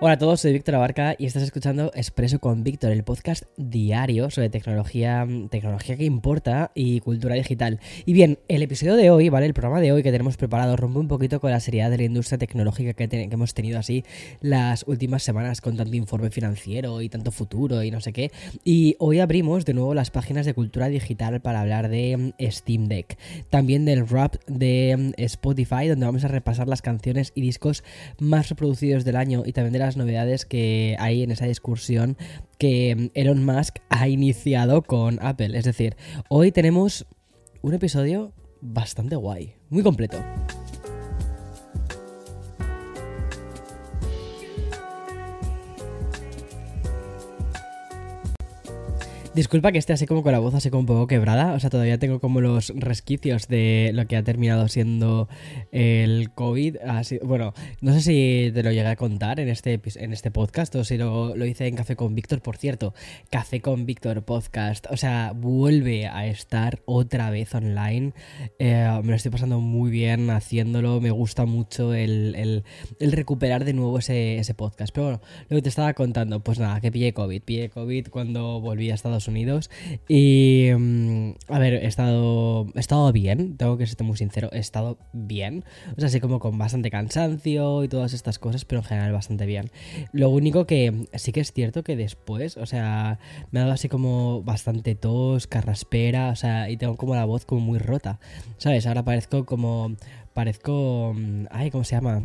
Hola a todos, soy Víctor Abarca y estás escuchando Expreso con Víctor, el podcast diario sobre tecnología, tecnología que importa y cultura digital. Y bien, el episodio de hoy, ¿vale? El programa de hoy que tenemos preparado rompe un poquito con la seriedad de la industria tecnológica que, hemos tenido así las últimas semanas con tanto informe financiero y tanto futuro y no sé qué. Y hoy abrimos de nuevo las páginas de cultura digital para hablar de mm, Steam Deck. También del rap de mm, Spotify, donde vamos a repasar las canciones y discos más reproducidos del año y también de las novedades que hay en esa discusión que Elon Musk ha iniciado con Apple. Es decir, hoy tenemos un episodio bastante guay, muy completo. Disculpa que esté así como con la voz así como un poco quebrada, o sea, todavía tengo como los resquicios de lo que ha terminado siendo el COVID. Bueno, no sé si te lo llegué a contar en este, en este podcast o si lo, lo hice en Café con Víctor, por cierto, Café con Víctor podcast, o sea, vuelve a estar otra vez online. Eh, me lo estoy pasando muy bien haciéndolo, me gusta mucho el, el, el recuperar de nuevo ese, ese podcast. Pero bueno, lo que te estaba contando, pues nada, que pillé COVID, pillé COVID cuando volví a Estados Unidos. Y. mm, a ver, he estado. He estado bien, tengo que ser muy sincero, he estado bien. O sea, así como con bastante cansancio y todas estas cosas, pero en general bastante bien. Lo único que sí que es cierto que después, o sea, me ha dado así como bastante tos, carraspera, o sea, y tengo como la voz como muy rota. ¿Sabes? Ahora parezco como. Parezco. mm, Ay, ¿cómo se llama?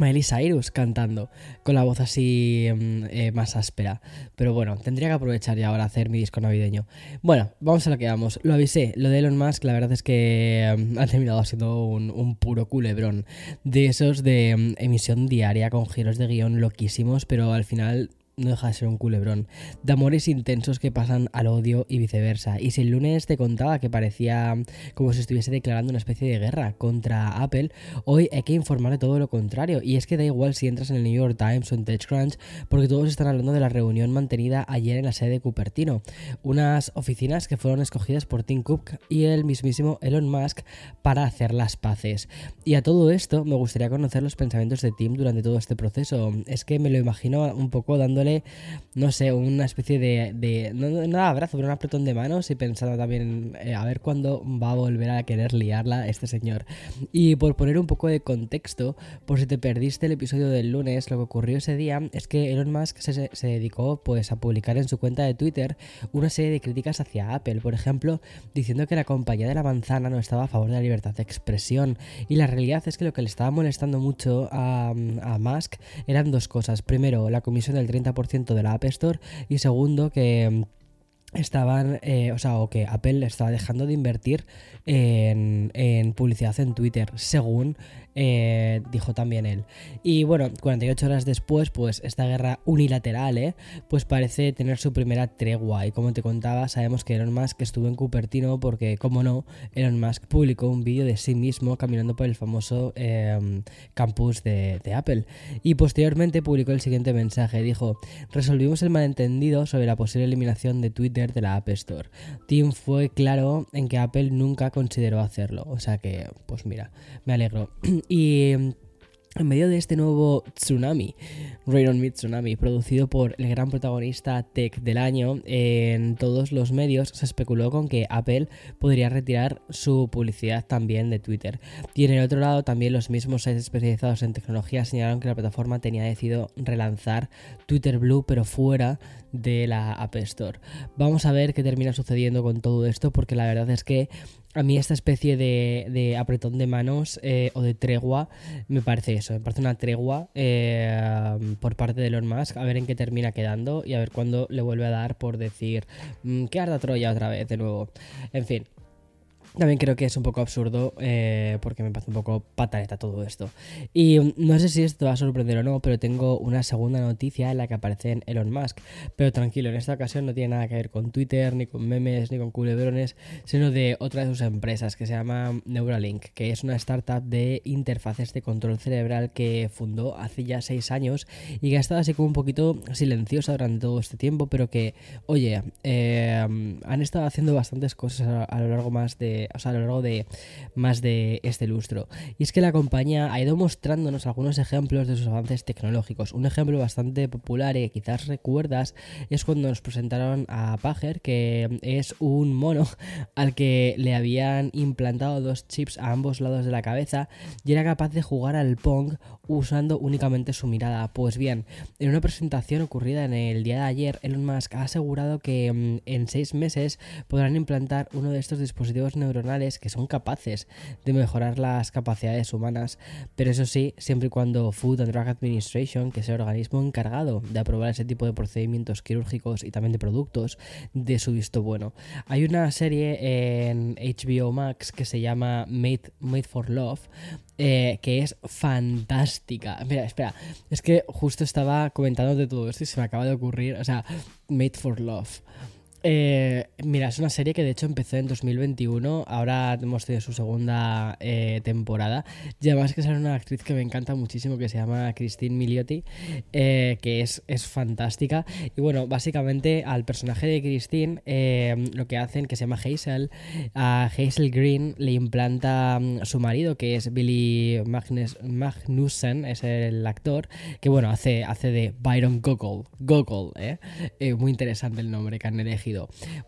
Miley Cyrus cantando, con la voz así mm, eh, más áspera. Pero bueno, tendría que aprovechar ya ahora hacer mi disco navideño. Bueno, vamos a lo que vamos. Lo avisé, lo de Elon Musk, la verdad es que mm, ha terminado siendo un, un puro culebrón. De esos de mm, emisión diaria con giros de guion loquísimos, pero al final no deja de ser un culebrón. De amores intensos que pasan al odio y viceversa. Y si el lunes te contaba que parecía como si estuviese declarando una especie de guerra contra Apple, hoy hay que informar de todo lo contrario. Y es que da igual si entras en el New York Times o en TechCrunch, porque todos están hablando de la reunión mantenida ayer en la sede de Cupertino. Unas oficinas que fueron escogidas por Tim Cook y el mismísimo Elon Musk para hacer las paces. Y a todo esto me gustaría conocer los pensamientos de Tim durante todo este proceso. Es que me lo imagino un poco dándole no sé, una especie de, de no, no abrazo, pero un apretón de manos y pensando también eh, a ver cuándo va a volver a querer liarla este señor. Y por poner un poco de contexto, por si te perdiste el episodio del lunes, lo que ocurrió ese día es que Elon Musk se, se dedicó pues a publicar en su cuenta de Twitter una serie de críticas hacia Apple, por ejemplo, diciendo que la compañía de la manzana no estaba a favor de la libertad de expresión. Y la realidad es que lo que le estaba molestando mucho a, a Musk eran dos cosas. Primero, la comisión del 30% de la App Store y segundo que estaban, eh, o sea, o que Apple estaba dejando de invertir en, en publicidad en Twitter, según eh, dijo también él. Y bueno, 48 horas después, pues esta guerra unilateral, ¿eh? pues parece tener su primera tregua. Y como te contaba, sabemos que Elon Musk estuvo en Cupertino porque, como no, Elon Musk publicó un vídeo de sí mismo caminando por el famoso eh, campus de, de Apple. Y posteriormente publicó el siguiente mensaje. Dijo, resolvimos el malentendido sobre la posible eliminación de Twitter de la App Store. Tim fue claro en que Apple nunca consideró hacerlo. O sea que, pues mira, me alegro. Y en medio de este nuevo tsunami, Rain on Me Tsunami, producido por el gran protagonista tech del año, en todos los medios se especuló con que Apple podría retirar su publicidad también de Twitter. Y en el otro lado, también los mismos sites especializados en tecnología señalaron que la plataforma tenía decidido relanzar Twitter Blue, pero fuera de la App Store. Vamos a ver qué termina sucediendo con todo esto, porque la verdad es que a mí esta especie de, apretón de manos eh, o de tregua me parece eso, me parece una tregua eh, por parte de Elon Musk, a ver en qué termina quedando y a ver cuándo le vuelve a dar por decir mm, que arda Troya otra vez de nuevo. En fin. También creo que es un poco absurdo eh, porque me parece un poco pataleta todo esto. Y mm, no sé si esto va a sorprender o no, pero tengo una segunda noticia en la que aparece Elon Musk. Pero tranquilo, en esta ocasión no tiene nada que ver con Twitter, ni con memes, ni con culebrones, sino de otra de sus empresas que se llama Neuralink, que es una startup de interfaces de control cerebral que fundó hace ya seis años y que ha estado así como un poquito silenciosa durante todo este tiempo, pero que, oye, eh, han estado haciendo bastantes cosas a lo largo más de a lo largo de más de este lustro. Y es que la compañía ha ido mostrándonos algunos ejemplos de sus avances tecnológicos. Un ejemplo bastante popular y que quizás recuerdas es cuando nos presentaron a Pager, que es un mono al que le habían implantado dos chips a ambos lados de la cabeza y era capaz de jugar al Pong usando únicamente su mirada. Pues bien, en una presentación ocurrida en el día de ayer, Elon Musk ha asegurado que mm, en seis meses podrán implantar uno de estos dispositivos que son capaces de mejorar las capacidades humanas, pero eso sí, siempre y cuando Food and Drug Administration, que es el organismo encargado de aprobar ese tipo de procedimientos quirúrgicos y también de productos, de su visto bueno. Hay una serie en HBO Max que se llama Made, Made for Love, eh, que es fantástica. Mira, espera, es que justo estaba comentando de todo esto y se me acaba de ocurrir, o sea, Made for Love. Eh, mira, es una serie que de hecho empezó en 2021, ahora hemos tenido su segunda eh, temporada. Y además que sale una actriz que me encanta muchísimo que se llama Christine Miliotti, eh, que es, es fantástica. Y bueno, básicamente al personaje de Christine lo que hacen, que se llama Hazel, a Hazel Green le implanta mm, su marido, que es Billy Magnussen, es el actor, que bueno, hace, hace de Byron Gogol, Gogol, muy interesante el nombre que han elegido.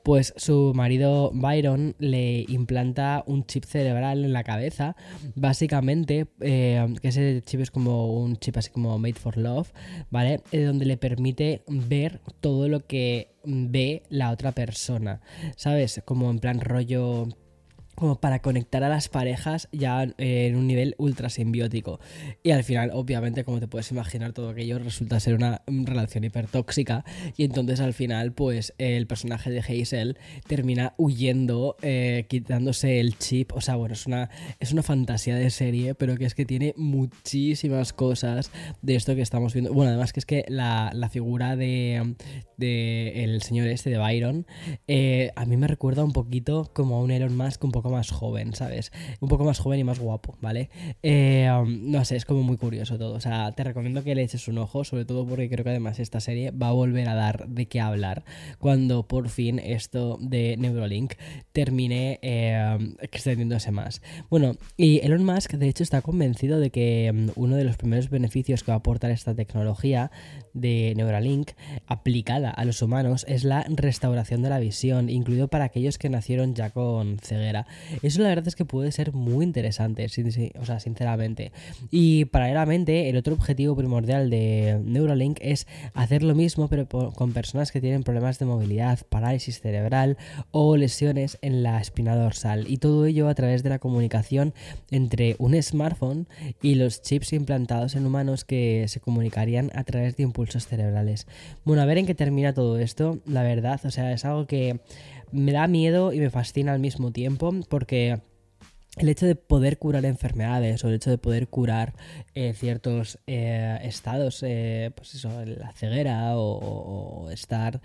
Pues su marido Byron le implanta un chip cerebral en la cabeza, básicamente, eh, que ese chip es como un chip así como made for love, ¿vale? Donde le permite ver todo lo que ve la otra persona, ¿sabes? Como en plan rollo como para conectar a las parejas ya en un nivel ultra simbiótico. Y al final, obviamente, como te puedes imaginar, todo aquello resulta ser una relación hipertóxica. Y entonces al final, pues el personaje de Hazel termina huyendo, eh, quitándose el chip. O sea, bueno, es una, es una fantasía de serie, pero que es que tiene muchísimas cosas de esto que estamos viendo. Bueno, además que es que la, figura de, de, el señor este, de Byron, eh, a mí me recuerda un poquito como a un Elon Musk un poco más joven, ¿sabes? Un poco más joven y más guapo, ¿vale? Eh, um, no sé, es como muy curioso todo. O sea, te recomiendo que le eches un ojo, sobre todo porque creo que además esta serie va a volver a dar de qué hablar cuando por fin esto de Neurolink termine eh, extendiéndose más. Bueno, y Elon Musk de hecho está convencido de que um, uno de los primeros beneficios que va a aportar esta tecnología de Neuralink aplicada a los humanos es la restauración de la visión, incluido para aquellos que nacieron ya con ceguera. Eso la verdad es que puede ser muy interesante, o sea, sinceramente. Y paralelamente, el otro objetivo primordial de Neuralink es hacer lo mismo, pero con personas que tienen problemas de movilidad, parálisis cerebral o lesiones en la espina dorsal. Y todo ello a través de la comunicación entre un smartphone y los chips implantados en humanos que se comunicarían a través de impulsos cerebrales. Bueno, a ver en qué termina todo esto, la verdad, o sea, es algo que me da miedo y me fascina al mismo tiempo porque el hecho de poder curar enfermedades o el hecho de poder curar eh, ciertos eh, estados, eh, pues eso, la ceguera o, estar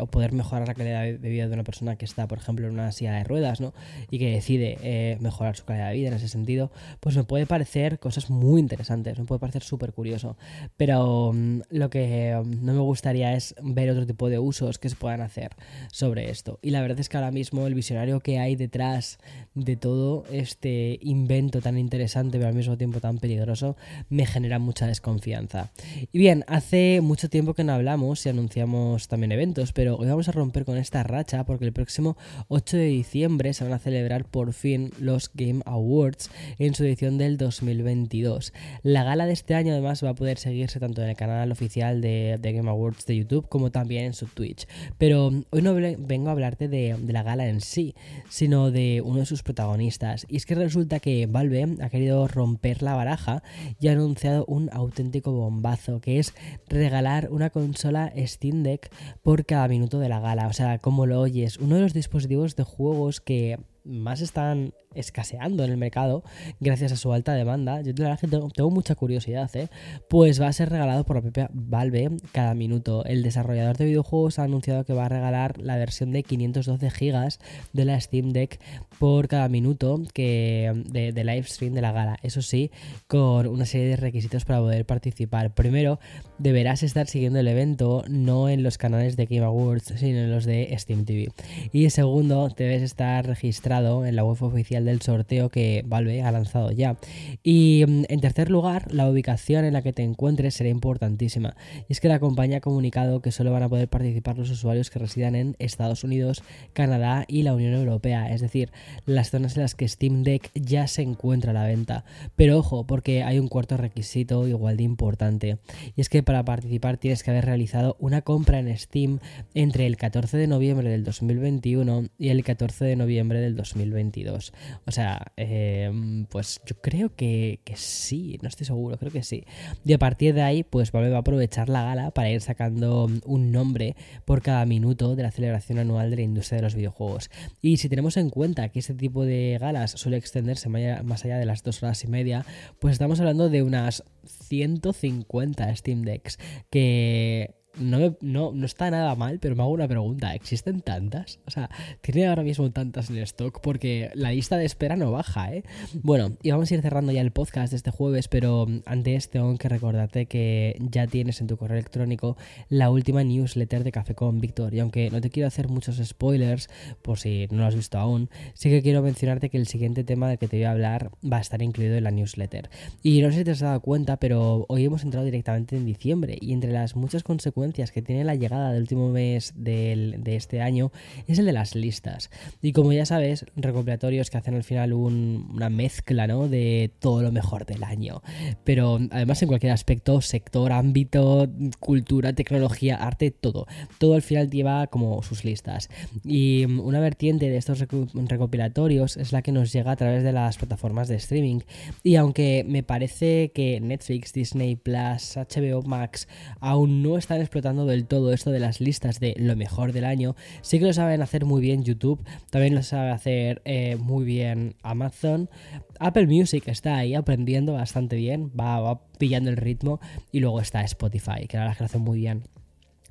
o poder mejorar la calidad de vida de una persona que está, por ejemplo, en una silla de ruedas, ¿no? Y que decide mejorar su calidad de vida en ese sentido, pues me puede parecer cosas muy interesantes, me puede parecer súper curioso. Pero mm, lo que mm, no me gustaría es ver otro tipo de usos que se puedan hacer sobre esto. Y la verdad es que ahora mismo el visionario que hay detrás de todo este invento tan interesante pero al mismo tiempo tan peligroso me genera mucha desconfianza. Y bien, hace mucho tiempo que no hablamos y anunciamos también eventos, pero hoy vamos a romper con esta racha porque el próximo 8 de diciembre se van a celebrar por fin los Game Awards en su edición del 2022. La gala de este año además va a poder seguirse tanto en el canal oficial de, Game Awards de YouTube como también en su Twitch. Pero hoy no vengo a hablarte de la gala en sí, sino de uno de sus protagonistas y es que resulta que Valve ha querido romper la baraja y ha anunciado un auténtico bombazo, que es regalar una consola Steam Deck por cada minuto de la gala. O sea, como lo oyes, uno de los dispositivos de juegos que más están escaseando en el mercado gracias a su alta demanda, yo la verdad que tengo, mucha curiosidad, ¿eh? pues va a ser regalado por la propia Valve cada minuto. El desarrollador de videojuegos ha anunciado que va a regalar la versión de 512 GB de la Steam Deck por cada minuto que de, de live stream de la gala. Eso sí, con una serie de requisitos para poder participar. Primero, deberás estar siguiendo el evento no en los canales de Game Awards, sino en los de Steam TV. Y segundo, debes estar registrado en la web oficial del sorteo que Valve ha lanzado ya. Y mm, en tercer lugar, la ubicación en la que te encuentres será importantísima. Y es que la compañía ha comunicado que solo van a poder participar los usuarios que residan en Estados Unidos, Canadá y la Unión Europea, es decir, las zonas en las que Steam Deck ya se encuentra a la venta. Pero ojo, porque hay un cuarto requisito igual de importante. Y es que para participar tienes que haber realizado una compra en Steam entre el 14 de noviembre del 2021 y el 14 de noviembre del 2022. O sea, eh, pues yo creo que, sí, no estoy seguro, creo que sí. Y a partir de ahí, pues Valve va a aprovechar la gala para ir sacando un nombre por cada minuto de la celebración anual de la industria de los videojuegos. Y si tenemos en cuenta que este tipo de galas suele extenderse más allá de las dos horas y media, pues estamos hablando de unas 150 Steam Decks que no, no, no, está nada mal, pero me hago una pregunta. ¿Existen tantas? O sea, ¿tiene ahora mismo tantas en stock? Porque la lista de espera no baja, ¿eh? Bueno, y vamos a ir cerrando ya el podcast de este jueves, pero antes tengo que recordarte que ya tienes en tu correo electrónico la última newsletter de Café con Víctor. Y aunque no te quiero hacer muchos spoilers, por si no lo has visto aún, sí que quiero mencionarte que el siguiente tema del que te voy a hablar va a estar incluido en la newsletter. Y no sé si te has dado cuenta, pero hoy hemos entrado directamente en diciembre y entre las muchas consecuencias que tiene la llegada del último mes de este año es el de las listas. Y como ya sabes, recopilatorios que hacen al final una mezcla ¿no? de todo lo mejor del año. Pero además en cualquier aspecto, sector, ámbito, cultura, tecnología, arte, todo. Todo al final lleva como sus listas. Y una vertiente de estos recopilatorios es la que nos llega a través de las plataformas de streaming. Y aunque me parece que Netflix, Disney Plus, HBO Max aún no están explotando del todo esto de las listas de lo mejor del año. Sí que lo saben hacer muy bien YouTube, también lo sabe hacer eh, muy bien Amazon. Apple Music está ahí aprendiendo bastante bien, va, va pillando el ritmo y luego está Spotify, que la verdad es que lo hace muy bien.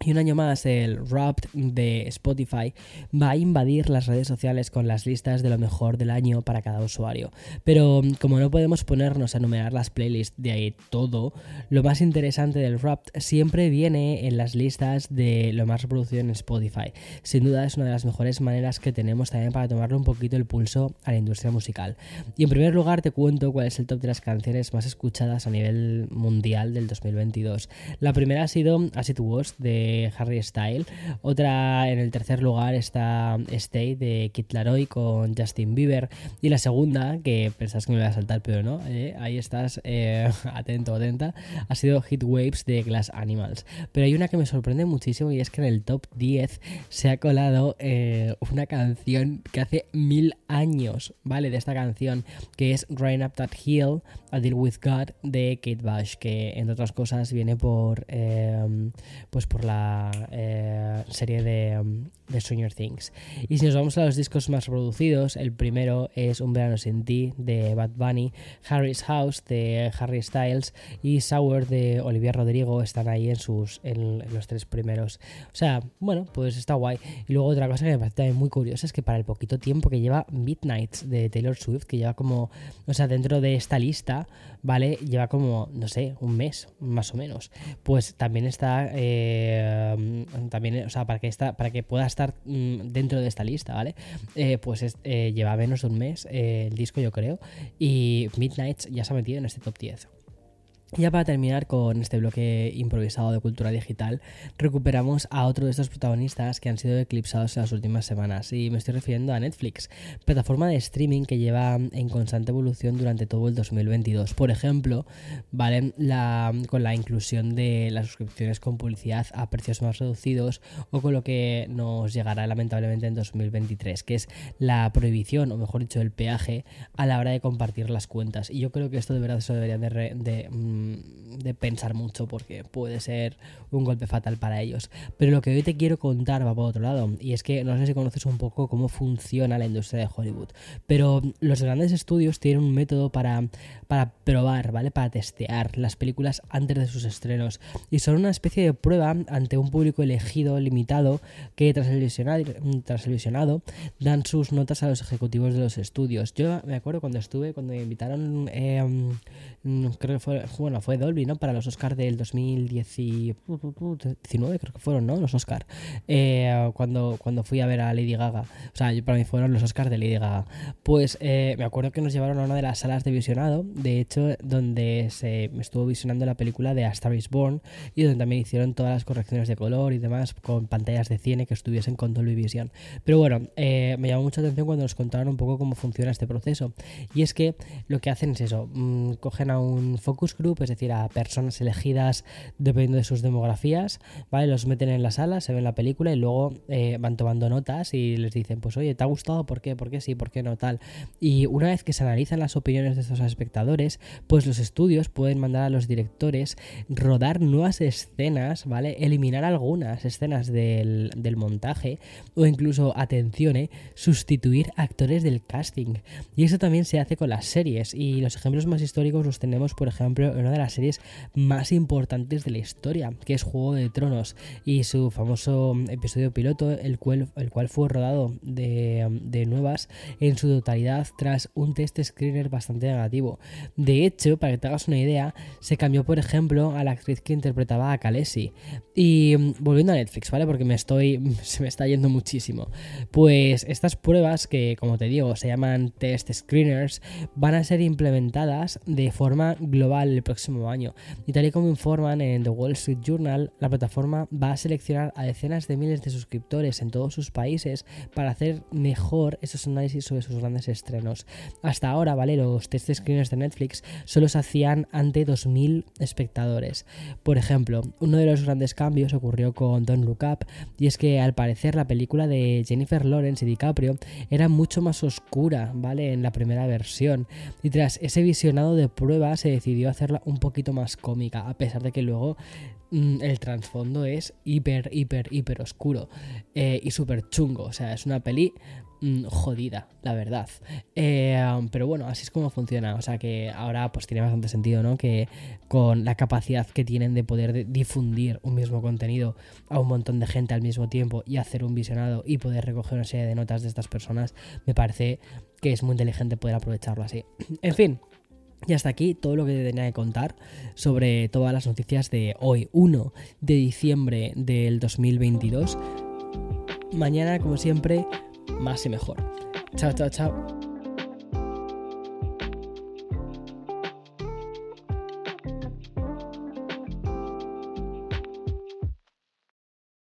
Y un año más el Wrapped de Spotify va a invadir las redes sociales con las listas de lo mejor del año para cada usuario. Pero mm, como no podemos ponernos a enumerar las playlists de ahí todo, lo más interesante del Wrapped siempre viene en las listas de lo más reproducido en Spotify. Sin duda es una de las mejores maneras que tenemos también para tomarle un poquito el pulso a la industria musical. Y en primer lugar te cuento cuál es el top de las canciones más escuchadas a nivel mundial del 2022. La primera ha sido As It Was de Harry Style. Otra en el tercer lugar está Stay de Kit Laroi con Justin Bieber. Y la segunda, que pensás que me voy a saltar, pero no, eh, ahí estás eh, atento, atenta, ha sido Hit Waves de Glass Animals. Pero hay una que me sorprende muchísimo y es que en el top 10 se ha colado eh, una canción que hace mil años, ¿vale? De esta canción, que es Rain Up That Hill, A Deal With God de Kate Bush, que entre otras cosas viene por, pues por la eh, serie de, um, de, Stranger Things. Y si nos vamos a los discos más producidos, el primero es Un verano sin ti de Bad Bunny, Harry's House de Harry Styles y Sour de Olivia Rodrigo están ahí en sus en, los tres primeros. O sea, bueno, pues está guay. Y luego otra cosa que me parece muy curiosa es que para el poquito tiempo que lleva Midnight de Taylor Swift, que lleva como, o sea, dentro de esta lista, ¿vale? Lleva como, no sé, un mes más o menos. Pues también está... Eh, también, o sea, para que, esta, para que pueda estar mm, dentro de esta lista, ¿vale? Eh, pues eh, lleva menos de un mes eh, el disco, yo creo, y Midnight ya se ha metido en este top 10. Ya para terminar con este bloque improvisado de cultura digital, recuperamos a otro de estos protagonistas que han sido eclipsados en las últimas semanas, y me estoy refiriendo a Netflix, plataforma de streaming que lleva en constante evolución durante todo el 2022. Por ejemplo, ¿vale? La, con la inclusión de las suscripciones con publicidad a precios más reducidos o con lo que nos llegará lamentablemente en 2023, que es la prohibición, o mejor dicho, el peaje a la hora de compartir las cuentas. Y yo creo que esto de verdad se debería de, de mm, de pensar mucho porque puede ser un golpe fatal para ellos. Pero lo que hoy te quiero contar va por otro lado, y es que no sé si conoces un poco cómo funciona la industria de Hollywood, pero los grandes estudios tienen un método para, para probar, ¿vale? Para testear las películas antes de sus estrenos, y son una especie de prueba ante un público elegido, limitado, que tras el visionado, tras el visionado dan sus notas a los ejecutivos de los estudios. Yo me acuerdo cuando estuve, cuando me invitaron, eh, creo que fue, bueno, fue Dolby, para los Oscars del 2019, creo que fueron, ¿no? Los Oscars. Eh, cuando, cuando fui a ver a Lady Gaga. O sea, para mí fueron los Oscars de Lady Gaga. Pues eh, me acuerdo que nos llevaron a una de las salas de visionado, de hecho, donde se estuvo visionando la película de A Star is Born y donde también hicieron todas las correcciones de color y demás con pantallas de cine que estuviesen con Dolby Vision. Pero bueno, eh, me llamó mucha atención cuando nos contaron un poco cómo funciona este proceso. Y es que lo que hacen es eso, mm, cogen a un focus group, es decir, a personas elegidas dependiendo de sus demografías, ¿vale? Los meten en la sala, se ven la película y luego eh, van tomando notas y les dicen, pues oye, ¿te ha gustado? ¿Por qué? ¿Por qué sí? ¿Por qué no? Tal. Y una vez que se analizan las opiniones de estos espectadores, pues los estudios pueden mandar a los directores rodar nuevas escenas, ¿vale? Eliminar algunas escenas del, del montaje o incluso, atención, ¿eh? sustituir actores del casting. Y eso también se hace con las series y los ejemplos más históricos los tenemos, por ejemplo, en una de las series más importantes de la historia, que es Juego de Tronos y su famoso episodio piloto, el cual, el cual fue rodado de, de nuevas en su totalidad tras un test screener bastante negativo. De hecho, para que te hagas una idea, se cambió, por ejemplo, a la actriz que interpretaba a Khaleesi. Y mm, volviendo a Netflix, ¿vale? Porque me estoy, se me está yendo muchísimo. Pues estas pruebas, que como te digo, se llaman test screeners, van a ser implementadas de forma global próximo año. Y tal y como informan en The Wall Street Journal, la plataforma va a seleccionar a decenas de miles de suscriptores en todos sus países para hacer mejor esos análisis sobre sus grandes estrenos. Hasta ahora, ¿vale? Los test screeners de Netflix solo se hacían ante 2.000 espectadores. Por ejemplo, uno de los grandes cambios ocurrió con Don't Look Up, y es que al parecer la película de Jennifer Lawrence y DiCaprio era mucho más oscura, ¿vale? En la primera versión. Y tras ese visionado de prueba se decidió hacerla un poquito más cómica, a pesar de que luego mm, el trasfondo es hiper, hiper, hiper oscuro eh, y súper chungo. O sea, es una peli mm, jodida, la verdad. Eh, pero bueno, así es como funciona. O sea que ahora pues tiene bastante sentido, ¿no? Que con la capacidad que tienen de poder difundir un mismo contenido a un montón de gente al mismo tiempo y hacer un visionado y poder recoger una serie de notas de estas personas, me parece que es muy inteligente poder aprovecharlo así. En fin, y hasta aquí todo lo que tenía que contar sobre todas las noticias de hoy, 1 de diciembre del 2022. Mañana, como siempre, más y mejor. Chao, chao, chao.